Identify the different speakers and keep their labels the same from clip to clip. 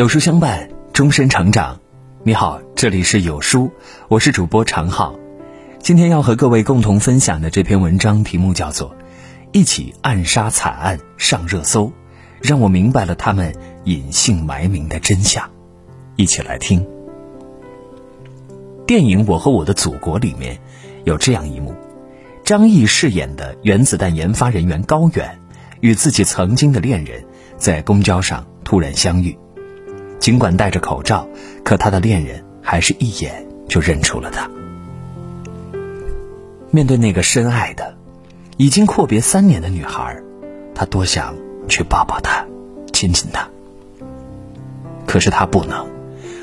Speaker 1: 有书相伴，终身成长。你好，这里是有书，我是主播常浩。今天要和各位共同分享的这篇文章题目叫做《一起暗杀惨案上热搜》，让我明白了他们隐姓埋名的真相。一起来听。电影《我和我的祖国》里面有这样一幕：张译饰演的原子弹研发人员高远，与自己曾经的恋人在公交上突然相遇。尽管戴着口罩，可他的恋人还是一眼就认出了他。面对那个深爱的、已经阔别三年的女孩，他多想去抱抱她、亲亲她，可是他不能，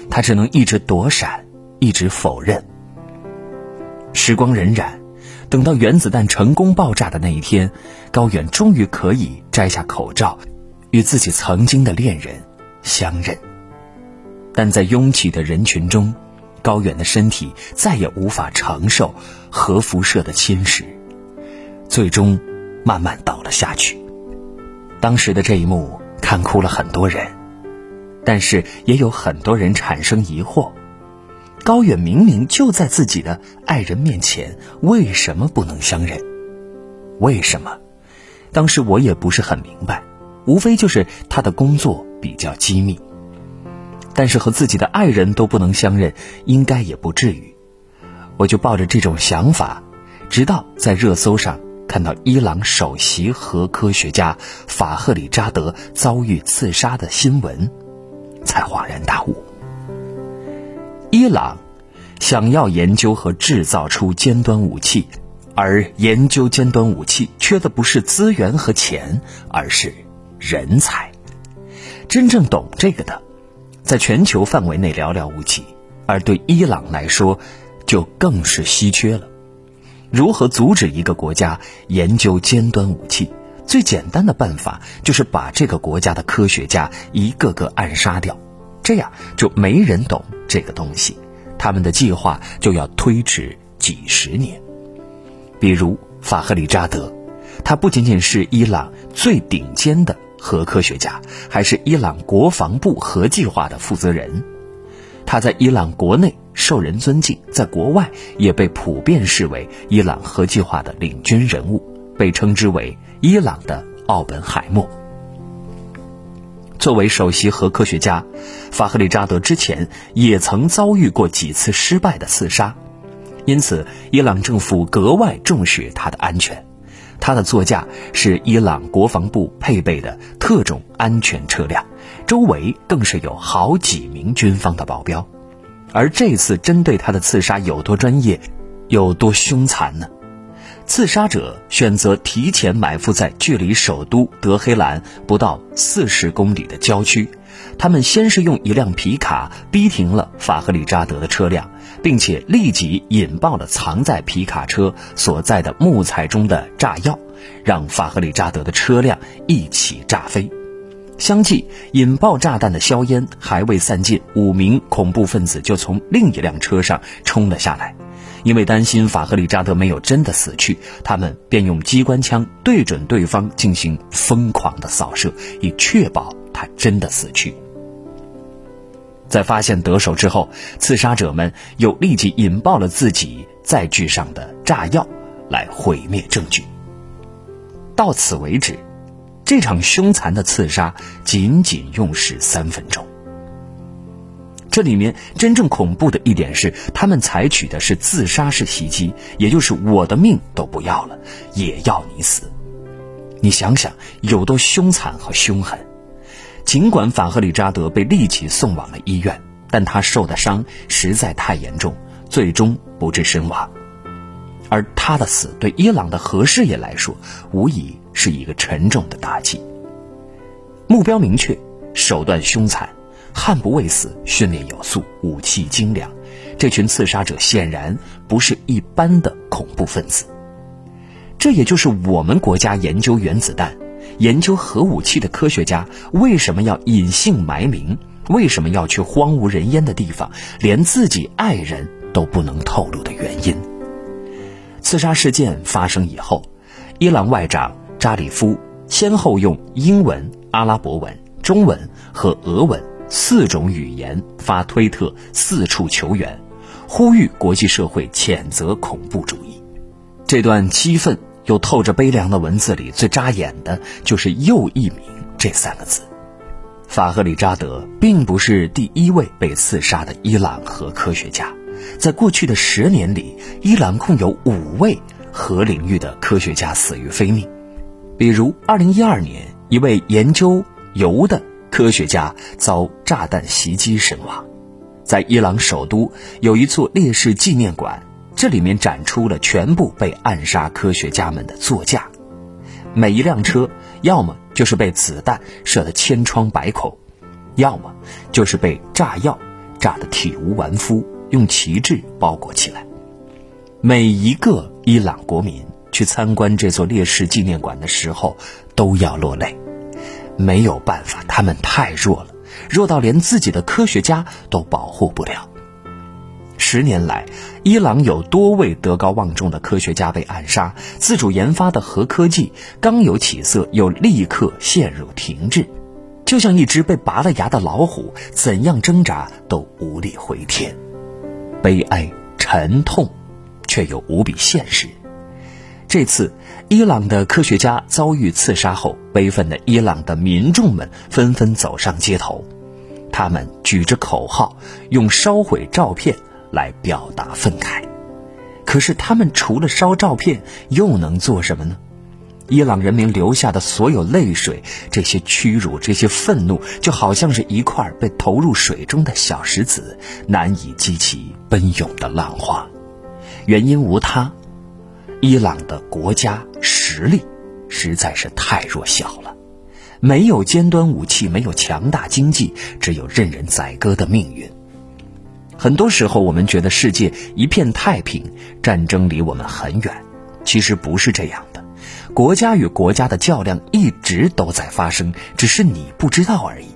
Speaker 1: 他只能一直躲闪，一直否认。时光荏苒，等到原子弹成功爆炸的那一天，高远终于可以摘下口罩，与自己曾经的恋人相认。但在拥挤的人群中，高远的身体再也无法承受核辐射的侵蚀，最终慢慢倒了下去。当时的这一幕看哭了很多人，但是也有很多人产生疑惑：高远明明就在自己的爱人面前，为什么不能相认？为什么？当时我也不是很明白，无非就是他的工作比较机密。但是和自己的爱人都不能相认，应该也不至于。我就抱着这种想法，直到在热搜上看到伊朗首席核科学家法赫里扎德遭遇刺杀的新闻，才恍然大悟。伊朗想要研究和制造出尖端武器，而研究尖端武器缺的不是资源和钱，而是人才。真正懂这个的。在全球范围内寥寥无几，而对伊朗来说，就更是稀缺了。如何阻止一个国家研究尖端武器？最简单的办法就是把这个国家的科学家一个个暗杀掉，这样就没人懂这个东西，他们的计划就要推迟几十年。比如法赫里扎德，他不仅仅是伊朗最顶尖的。核科学家还是伊朗国防部核计划的负责人，他在伊朗国内受人尊敬，在国外也被普遍视为伊朗核计划的领军人物，被称之为伊朗的奥本海默。作为首席核科学家，法赫里扎德之前也曾遭遇过几次失败的刺杀，因此伊朗政府格外重视他的安全。他的座驾是伊朗国防部配备的特种安全车辆，周围更是有好几名军方的保镖。而这次针对他的刺杀有多专业，有多凶残呢？刺杀者选择提前埋伏在距离首都德黑兰不到四十公里的郊区。他们先是用一辆皮卡逼停了法赫里扎德的车辆，并且立即引爆了藏在皮卡车所在的木材中的炸药，让法赫里扎德的车辆一起炸飞。相继引爆炸弹的硝烟还未散尽，五名恐怖分子就从另一辆车上冲了下来。因为担心法赫里扎德没有真的死去，他们便用机关枪对准对方进行疯狂的扫射，以确保他真的死去。在发现得手之后，刺杀者们又立即引爆了自己载具上的炸药，来毁灭证据。到此为止，这场凶残的刺杀仅仅用时三分钟。这里面真正恐怖的一点是，他们采取的是自杀式袭击，也就是我的命都不要了，也要你死。你想想有多凶残和凶狠。尽管法赫里扎德被立即送往了医院，但他受的伤实在太严重，最终不治身亡。而他的死对伊朗的核事业来说，无疑是一个沉重的打击。目标明确，手段凶残，悍不畏死，训练有素，武器精良。这群刺杀者显然不是一般的恐怖分子。这也就是我们国家研究原子弹。研究核武器的科学家为什么要隐姓埋名？为什么要去荒无人烟的地方，连自己爱人都不能透露的原因？刺杀事件发生以后，伊朗外长扎里夫先后用英文、阿拉伯文、中文和俄文四种语言发推特，四处求援，呼吁国际社会谴责恐怖主义。这段激愤又透着悲凉的文字里，最扎眼的就是“又一名”这三个字。法赫里扎德并不是第一位被刺杀的伊朗核科学家，在过去的十年里，伊朗共有五位核领域的科学家死于非命。比如，2012年，一位研究铀的科学家遭炸弹袭击身亡。在伊朗首都有一座烈士纪念馆，这里面展出了全部被暗杀科学家们的座驾，每一辆车要么。就是被子弹射得千疮百孔，要么就是被炸药炸得体无完肤，用旗帜包裹起来。每一个伊朗国民去参观这座烈士纪念馆的时候，都要落泪。没有办法，他们太弱了，弱到连自己的科学家都保护不了。十年来，伊朗有多位德高望重的科学家被暗杀，自主研发的核科技刚有起色，又立刻陷入停滞，就像一只被拔了牙的老虎，怎样挣扎都无力回天。悲哀、沉痛，却又无比现实。这次，伊朗的科学家遭遇刺杀后，悲愤的伊朗的民众们纷纷走上街头，他们举着口号，用烧毁照片。来表达愤慨，可是他们除了烧照片，又能做什么呢？伊朗人民流下的所有泪水，这些屈辱，这些愤怒，就好像是一块被投入水中的小石子，难以激起奔涌的浪花。原因无他，伊朗的国家实力实在是太弱小了，没有尖端武器，没有强大经济，只有任人宰割的命运。很多时候，我们觉得世界一片太平，战争离我们很远。其实不是这样的，国家与国家的较量一直都在发生，只是你不知道而已。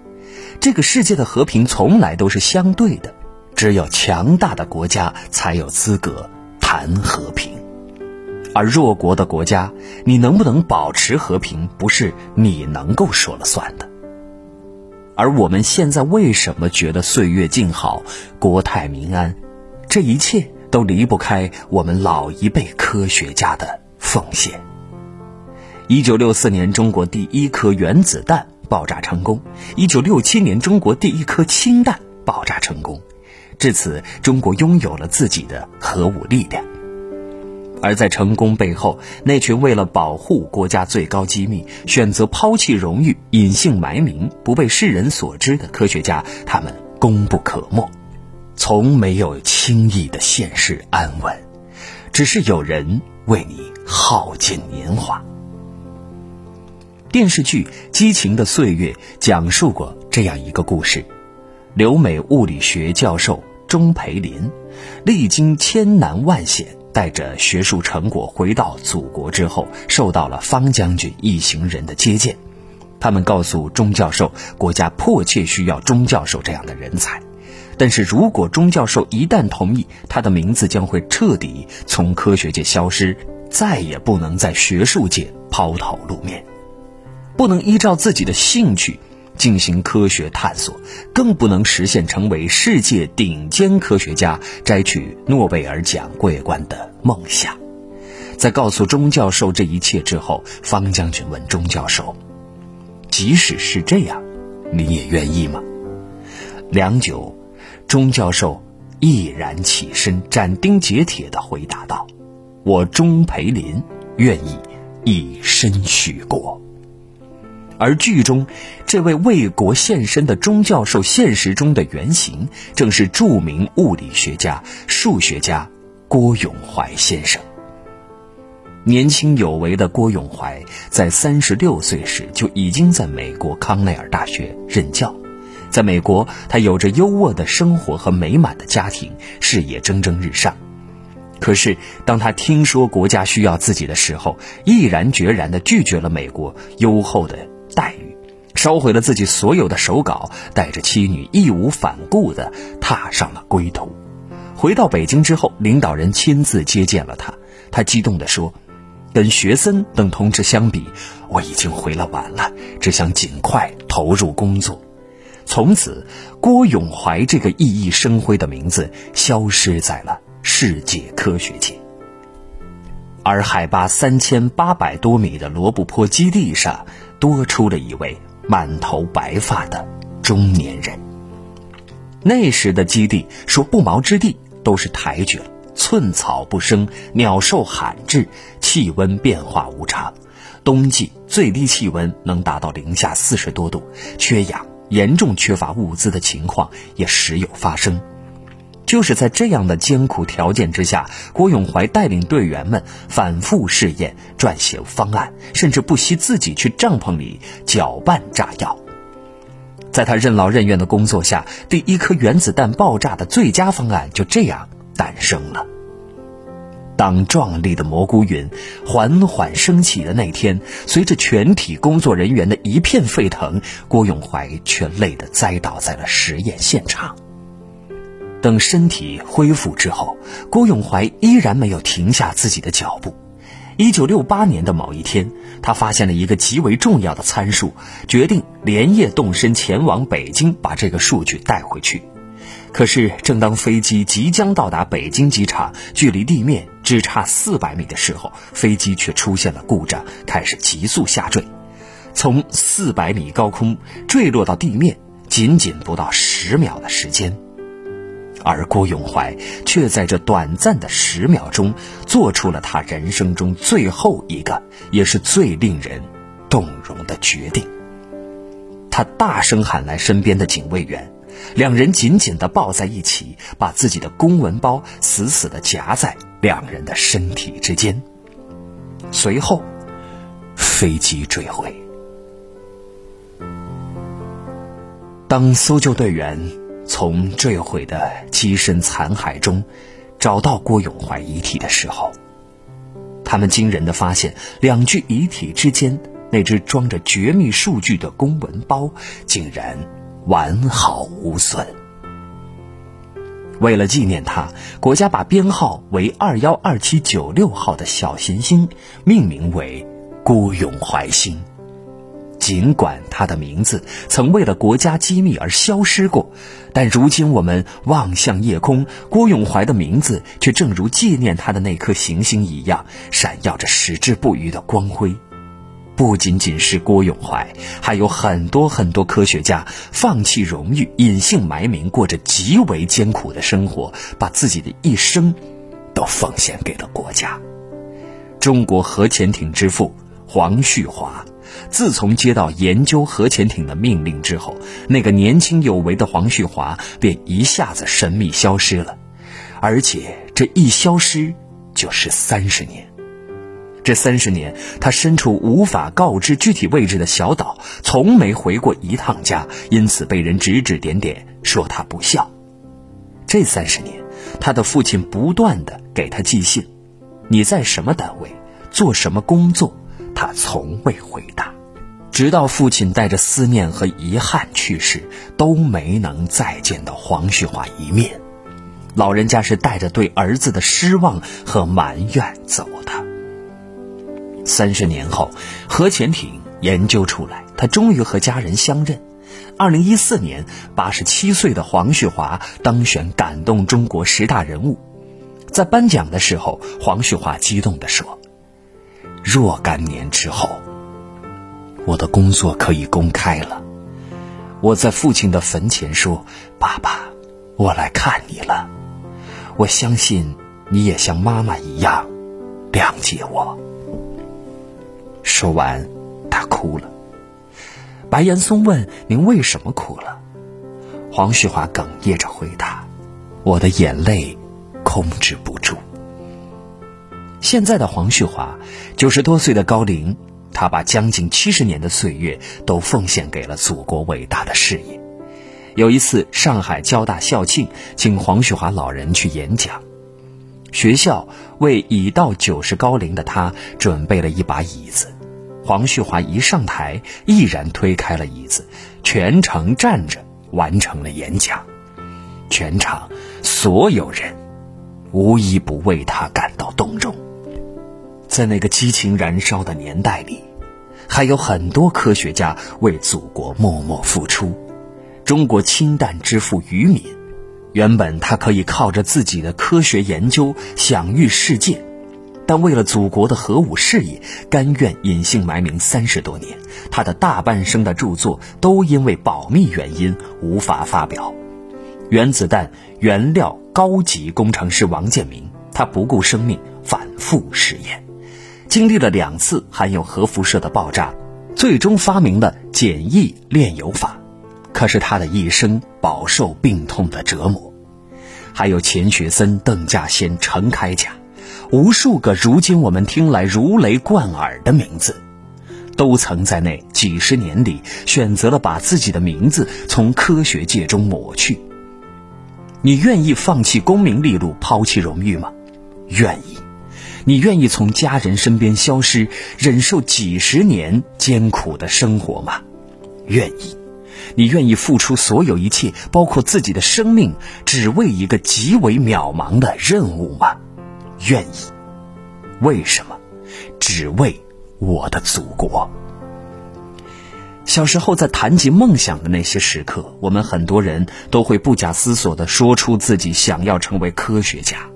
Speaker 1: 这个世界的和平从来都是相对的，只有强大的国家才有资格谈和平，而弱国的国家，你能不能保持和平，不是你能够说了算的。而我们现在为什么觉得岁月静好、国泰民安？这一切都离不开我们老一辈科学家的奉献。一九六四年，中国第一颗原子弹爆炸成功；一九六七年，中国第一颗氢弹爆炸成功。至此，中国拥有了自己的核武力量。而在成功背后，那群为了保护国家最高机密，选择抛弃荣誉、隐姓埋名、不被世人所知的科学家，他们功不可没，从没有轻易的现世安稳，只是有人为你耗尽年华。电视剧《激情的岁月》讲述过这样一个故事：留美物理学教授钟培林，历经千难万险。带着学术成果回到祖国之后，受到了方将军一行人的接见。他们告诉钟教授，国家迫切需要钟教授这样的人才。但是如果钟教授一旦同意，他的名字将会彻底从科学界消失，再也不能在学术界抛头露面，不能依照自己的兴趣。进行科学探索，更不能实现成为世界顶尖科学家、摘取诺贝尔奖桂冠的梦想。在告诉钟教授这一切之后，方将军问钟教授：“即使是这样，你也愿意吗？”良久，钟教授毅然起身，斩钉截铁地回答道：“我钟培林愿意以身许国。”而剧中，这位为国献身的钟教授，现实中的原型正是著名物理学家、数学家郭永怀先生。年轻有为的郭永怀，在三十六岁时就已经在美国康奈尔大学任教。在美国，他有着优渥的生活和美满的家庭，事业蒸蒸日上。可是，当他听说国家需要自己的时候，毅然决然地拒绝了美国优厚的。待遇，烧毁了自己所有的手稿，带着妻女义无反顾地踏上了归途。回到北京之后，领导人亲自接见了他。他激动地说：“跟学森等同志相比，我已经回来晚了，只想尽快投入工作。”从此，郭永怀这个熠熠生辉的名字消失在了世界科学界。而海拔三千八百多米的罗布泊基地上，多出了一位满头白发的中年人。那时的基地说不毛之地都是抬举，寸草不生，鸟兽罕至，气温变化无常，冬季最低气温能达到零下四十多度，缺氧，严重缺乏物资的情况也时有发生。就是在这样的艰苦条件之下，郭永怀带领队员们反复试验、撰写方案，甚至不惜自己去帐篷里搅拌炸药。在他任劳任怨的工作下，第一颗原子弹爆炸的最佳方案就这样诞生了。当壮丽的蘑菇云缓缓升起的那天，随着全体工作人员的一片沸腾，郭永怀却累得栽倒在了实验现场。等身体恢复之后，郭永怀依然没有停下自己的脚步。一九六八年的某一天，他发现了一个极为重要的参数，决定连夜动身前往北京，把这个数据带回去。可是，正当飞机即将到达北京机场，距离地面只差四百米的时候，飞机却出现了故障，开始急速下坠。从四百米高空坠落到地面，仅仅不到十秒的时间。而郭永怀却在这短暂的十秒钟，做出了他人生中最后一个，也是最令人动容的决定。他大声喊来身边的警卫员，两人紧紧地抱在一起，把自己的公文包死死地夹在两人的身体之间。随后，飞机坠毁。当搜救队员。从坠毁的机身残骸中找到郭永怀遗体的时候，他们惊人的发现，两具遗体之间那只装着绝密数据的公文包竟然完好无损。为了纪念他，国家把编号为二幺二七九六号的小行星命名为郭永怀星。尽管他的名字曾为了国家机密而消失过，但如今我们望向夜空，郭永怀的名字却正如纪念他的那颗行星一样，闪耀着矢志不渝的光辉。不仅仅是郭永怀，还有很多很多科学家放弃荣誉，隐姓埋名，过着极为艰苦的生活，把自己的一生都奉献给了国家。中国核潜艇之父黄旭华。自从接到研究核潜艇的命令之后，那个年轻有为的黄旭华便一下子神秘消失了，而且这一消失就是三十年。这三十年，他身处无法告知具体位置的小岛，从没回过一趟家，因此被人指指点点，说他不孝。这三十年，他的父亲不断的给他寄信：“你在什么单位，做什么工作？”他从未回答，直到父亲带着思念和遗憾去世，都没能再见到黄旭华一面。老人家是带着对儿子的失望和埋怨走的。三十年后，核潜艇研究出来，他终于和家人相认。二零一四年，八十七岁的黄旭华当选感动中国十大人物。在颁奖的时候，黄旭华激动地说。若干年之后，我的工作可以公开了。我在父亲的坟前说：“爸爸，我来看你了。我相信你也像妈妈一样谅解我。”说完，他哭了。白岩松问：“您为什么哭了？”黄旭华哽咽着回答：“我的眼泪控制不住。”现在的黄旭华，九十多岁的高龄，他把将近七十年的岁月都奉献给了祖国伟大的事业。有一次，上海交大校庆请黄旭华老人去演讲，学校为已到九十高龄的他准备了一把椅子。黄旭华一上台，毅然推开了椅子，全程站着完成了演讲。全场所有人，无一不为他感。在那个激情燃烧的年代里，还有很多科学家为祖国默默付出。中国氢弹之父于敏，原本他可以靠着自己的科学研究享誉世界，但为了祖国的核武事业，甘愿隐姓埋名三十多年。他的大半生的著作都因为保密原因无法发表。原子弹原料高级工程师王建民，他不顾生命反复试验，经历了两次含有核辐射的爆炸，最终发明了简易炼油法。可是他的一生饱受病痛的折磨。还有钱学森、邓稼先、程开甲，无数个如今我们听来如雷贯耳的名字，都曾在那几十年里选择了把自己的名字从科学界中抹去。你愿意放弃功名利禄，抛弃荣誉吗？愿意。你愿意从家人身边消失，忍受几十年艰苦的生活吗？愿意。你愿意付出所有一切，包括自己的生命，只为一个极为渺茫的任务吗？愿意。为什么？只为我的祖国。小时候在谈及梦想的那些时刻，我们很多人都会不假思索地说出自己想要成为科学家。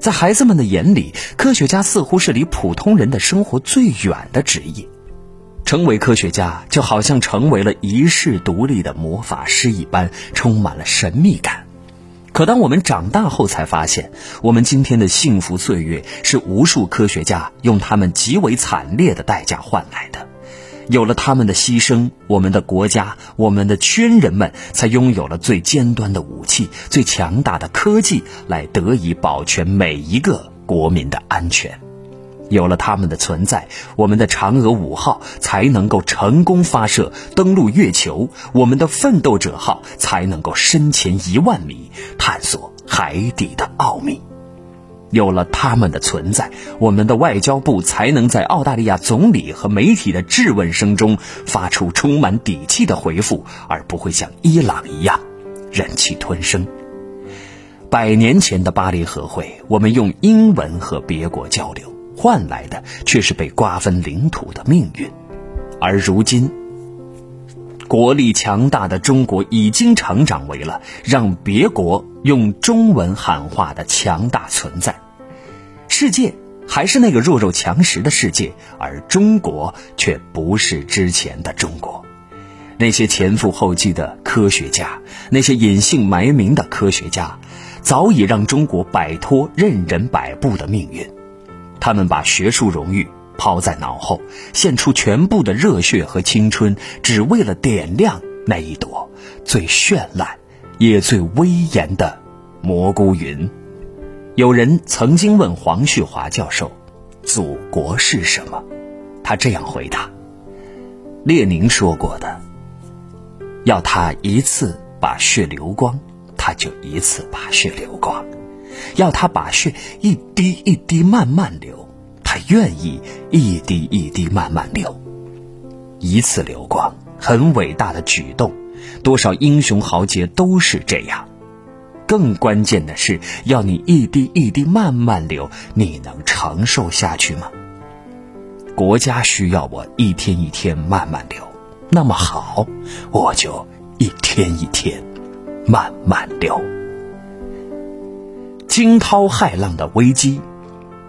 Speaker 1: 在孩子们的眼里，科学家似乎是离普通人的生活最远的职业。成为科学家，就好像成为了遗世独立的魔法师一般，充满了神秘感。可当我们长大后，才发现，我们今天的幸福岁月是无数科学家用他们极为惨烈的代价换来的。有了他们的牺牲，我们的国家、我们的军人们才拥有了最尖端的武器、最强大的科技，来得以保全每一个国民的安全。有了他们的存在，我们的嫦娥五号才能够成功发射登陆月球，我们的奋斗者号才能够深潜一万米，探索海底的奥秘。有了他们的存在，我们的外交部才能在澳大利亚总理和媒体的质问声中发出充满底气的回复，而不会像伊朗一样忍气吞声。百年前的巴黎和会，我们用英文和别国交流。换来的却是被瓜分领土的命运，而如今，国力强大的中国已经成长为了让别国用中文喊话的强大存在。世界还是那个弱肉强食的世界，而中国却不是之前的中国。那些前赴后继的科学家，那些隐姓埋名的科学家，早已让中国摆脱任人摆布的命运。他们把学术荣誉抛在脑后，献出全部的热血和青春，只为了点亮那一朵最绚烂也最威严的蘑菇云。有人曾经问黄旭华教授：“祖国是什么？”他这样回答：“列宁说过的，要他一次把血流光，他就一次把血流光。”要他把血一滴一滴慢慢流，他愿意一滴一滴慢慢流。一次流光，很伟大的举动，多少英雄豪杰都是这样。更关键的是，要你一滴一滴慢慢流，你能承受下去吗？国家需要我一天一天慢慢流，那么好，我就一天一天慢慢流。惊涛骇浪的危机，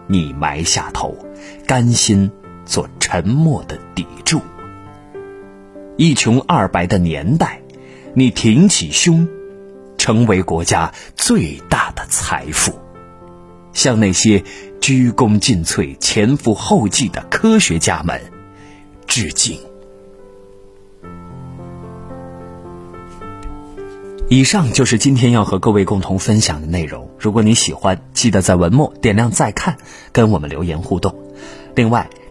Speaker 1: 你埋下头，甘心做沉默的砥柱；一穷二白的年代，你挺起胸，成为国家最大的财富。向那些鞠躬尽瘁、前赴后继的科学家们致敬。以上就是今天要和各位共同分享的内容。如果你喜欢，记得在文末点亮再看，跟我们留言互动。另外，